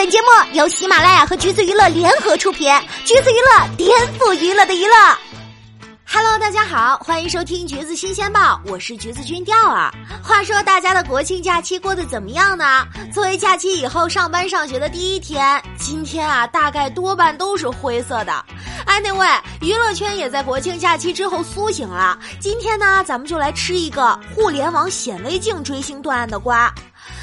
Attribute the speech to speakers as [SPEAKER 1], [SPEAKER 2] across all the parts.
[SPEAKER 1] 本节目由喜马拉雅和橘子娱乐联合出品，橘子娱乐颠覆娱乐的娱乐。Hello，大家好，欢迎收听橘子新鲜报，我是橘子君钓儿。话说大家的国庆假期过得怎么样呢？作为假期以后上班上学的第一天，今天啊，大概多半都是灰色的。Anyway，娱乐圈也在国庆假期之后苏醒了。今天呢，咱们就来吃一个互联网显微镜追星断案的瓜。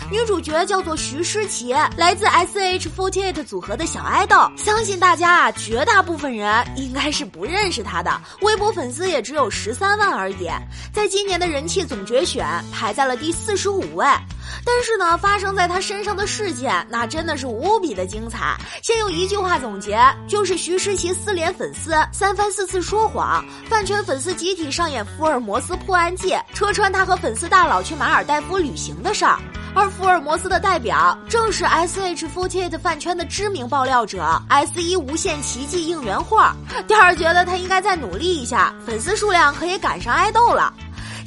[SPEAKER 1] 女主角叫做徐诗琪，来自 S H Forty Eight 组合的小爱豆。相信大家啊，绝大部分人应该是不认识她的，微博粉丝也只有十三万而已。在今年的人气总决选排在了第四十五位。但是呢，发生在他身上的事件那真的是无比的精彩。先用一句话总结，就是徐诗琪撕脸粉丝，三番四次说谎，饭圈粉丝集体上演福尔摩斯破案记，戳穿他和粉丝大佬去马尔代夫旅行的事儿。而福尔摩斯的代表正是 S H Forty Eight 饭圈的知名爆料者 S 一无限奇迹应援会。第二觉得他应该再努力一下，粉丝数量可以赶上爱豆了。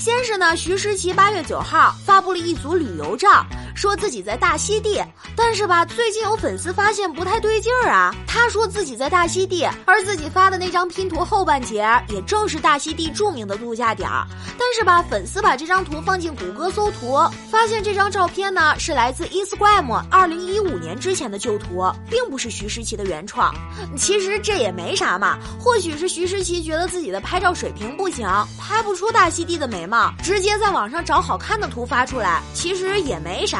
[SPEAKER 1] 先是呢，徐诗琪八月九号发布了一组旅游照。说自己在大溪地，但是吧，最近有粉丝发现不太对劲儿啊。他说自己在大溪地，而自己发的那张拼图后半截也正是大溪地著名的度假点儿。但是吧，粉丝把这张图放进谷歌搜图，发现这张照片呢是来自 Instagram 二零一五年之前的旧图，并不是徐诗琪的原创。其实这也没啥嘛，或许是徐诗琪觉得自己的拍照水平不行，拍不出大溪地的美貌，直接在网上找好看的图发出来，其实也没啥。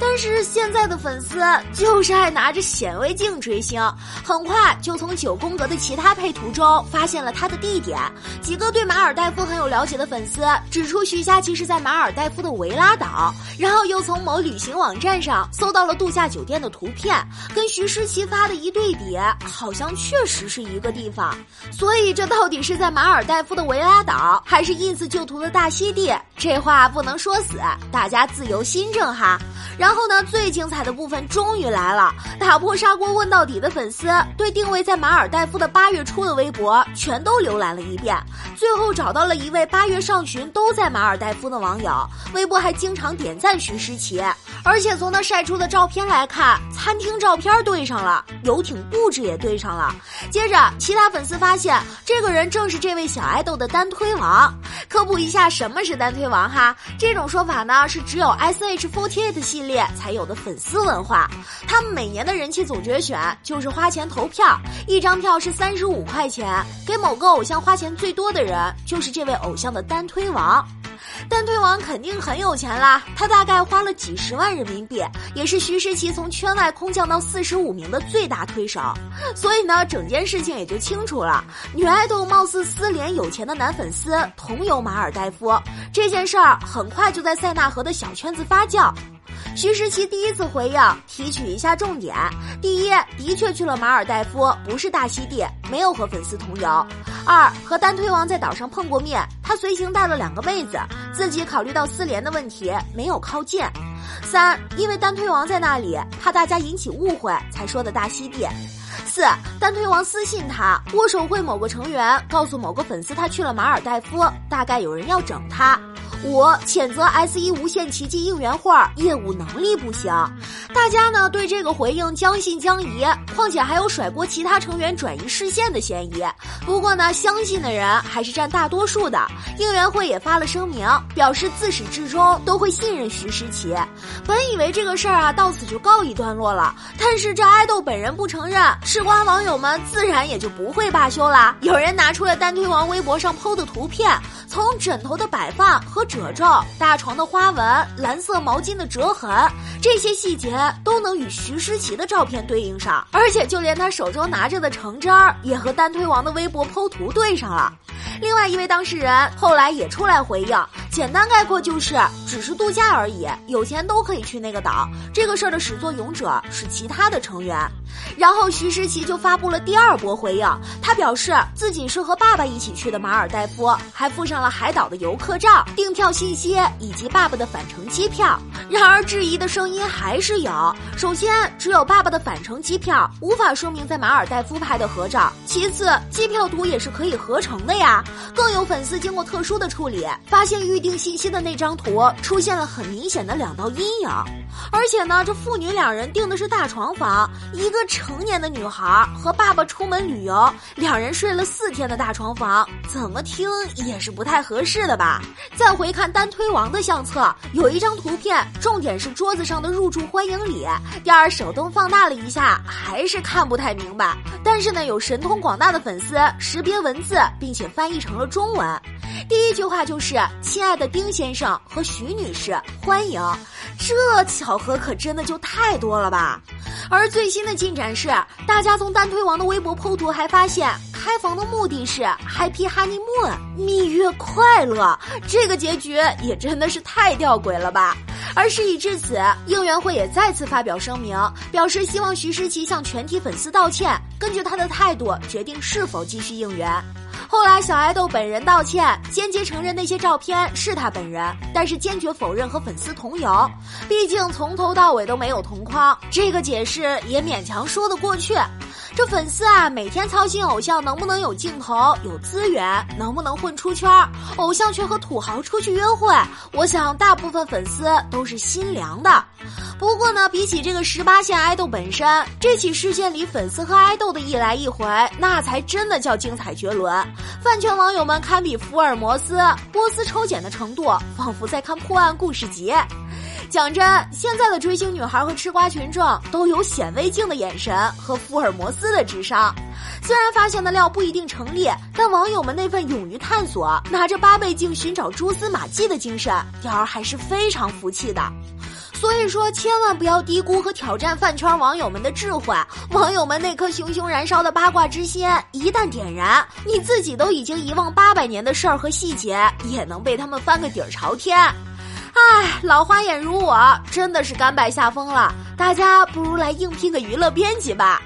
[SPEAKER 1] 但是现在的粉丝就是爱拿着显微镜追星，很快就从九宫格的其他配图中发现了他的地点。几个对马尔代夫很有了解的粉丝指出，徐佳琪是在马尔代夫的维拉岛，然后又从某旅行网站上搜到了度假酒店的图片，跟徐诗琪发的一对比，好像确实是一个地方。所以这到底是在马尔代夫的维拉岛，还是 ins 旧图的大溪地？这话不能说死，大家自由心证哈。然后呢，最精彩的部分终于来了！打破砂锅问到底的粉丝对定位在马尔代夫的八月初的微博全都浏览了一遍，最后找到了一位八月上旬都在马尔代夫的网友，微博还经常点赞徐诗琪，而且从他晒出的照片来看，餐厅照片对上了，游艇布置也对上了。接着，其他粉丝发现这个人正是这位小爱豆的单推王。科普一下，什么是单推王哈？这种说法呢，是只有 sh for 贴 S.H.48 系列才有的粉丝文化。他们每年的人气总决选就是花钱投票，一张票是三十五块钱，给某个偶像花钱最多的人就是这位偶像的单推王。单推王肯定很有钱啦，他大概花了几十万人民币，也是徐诗琪从圈外空降到四十五名的最大推手。所以呢，整件事情也就清楚了。女爱豆貌似私联有钱的男粉丝同游马尔代夫，这件事儿很快就在塞纳河的小圈子发酵。徐诗琪第一次回应，提取一下重点：第一，的确去了马尔代夫，不是大溪地，没有和粉丝同游；二，和单推王在岛上碰过面，他随行带了两个妹子，自己考虑到私联的问题，没有靠近；三，因为单推王在那里，怕大家引起误会，才说的大溪地；四，单推王私信他，握手会某个成员告诉某个粉丝他去了马尔代夫，大概有人要整他。五谴责 S 一无限奇迹应援会业务能力不行，大家呢对这个回应将信将疑，况且还有甩锅其他成员转移视线的嫌疑。不过呢，相信的人还是占大多数的。应援会也发了声明，表示自始至终都会信任徐诗琪。本以为这个事儿啊到此就告一段落了，但是这爱豆本人不承认，吃瓜网友们自然也就不会罢休啦。有人拿出了单推王微博上 PO 的图片。从枕头的摆放和褶皱、大床的花纹、蓝色毛巾的折痕，这些细节都能与徐诗琪的照片对应上，而且就连他手中拿着的橙汁儿也和单推王的微博剖图对上了。另外一位当事人后来也出来回应，简单概括就是只是度假而已，有钱都可以去那个岛。这个事儿的始作俑者是其他的成员。然后徐诗琪就发布了第二波回应，他表示自己是和爸爸一起去的马尔代夫，还附上了海岛的游客照、订票信息以及爸爸的返程机票。然而质疑的声音还是有。首先，只有爸爸的返程机票无法说明在马尔代夫拍的合照；其次，机票图也是可以合成的呀。更有粉丝经过特殊的处理，发现预定定信息的那张图出现了很明显的两道阴影。而且呢，这父女两人订的是大床房，一个成年的女孩和爸爸出门旅游，两人睡了四天的大床房，怎么听也是不太合适的吧？再回看单推王的相册，有一张图片，重点是桌子上的入住欢迎礼，第二手动放大了一下，还是看不太明白。但是呢，有神通广大的粉丝识别文字，并且翻译成了中文。第一句话就是“亲爱的丁先生和徐女士，欢迎”，这巧合可真的就太多了吧。而最新的进展是，大家从单推王的微博剖图还发现，开房的目的是 Happy Honeymoon，蜜月快乐。这个结局也真的是太吊诡了吧。而事已至此，应援会也再次发表声明，表示希望徐诗琪向全体粉丝道歉，根据他的态度决定是否继续应援。后来，小爱豆本人道歉，间接承认那些照片是他本人，但是坚决否认和粉丝同游。毕竟从头到尾都没有同框，这个解释也勉强说得过去。这粉丝啊，每天操心偶像能不能有镜头、有资源，能不能混出圈儿，偶像却和土豪出去约会。我想，大部分粉丝都是心凉的。不过呢，比起这个十八线爱豆本身，这起事件里粉丝和爱豆的一来一回，那才真的叫精彩绝伦。饭圈网友们堪比福尔摩斯、波斯抽检的程度，仿佛在看破案故事集。讲真，现在的追星女孩和吃瓜群众都有显微镜的眼神和福尔摩斯的智商。虽然发现的料不一定成立，但网友们那份勇于探索、拿着八倍镜寻找蛛丝马迹的精神，屌儿还是非常服气的。所以说，千万不要低估和挑战饭圈网友们的智慧。网友们那颗熊熊燃烧的八卦之心，一旦点燃，你自己都已经遗忘八百年的事儿和细节，也能被他们翻个底儿朝天。唉，老花眼如我，真的是甘拜下风了。大家不如来应聘个娱乐编辑吧。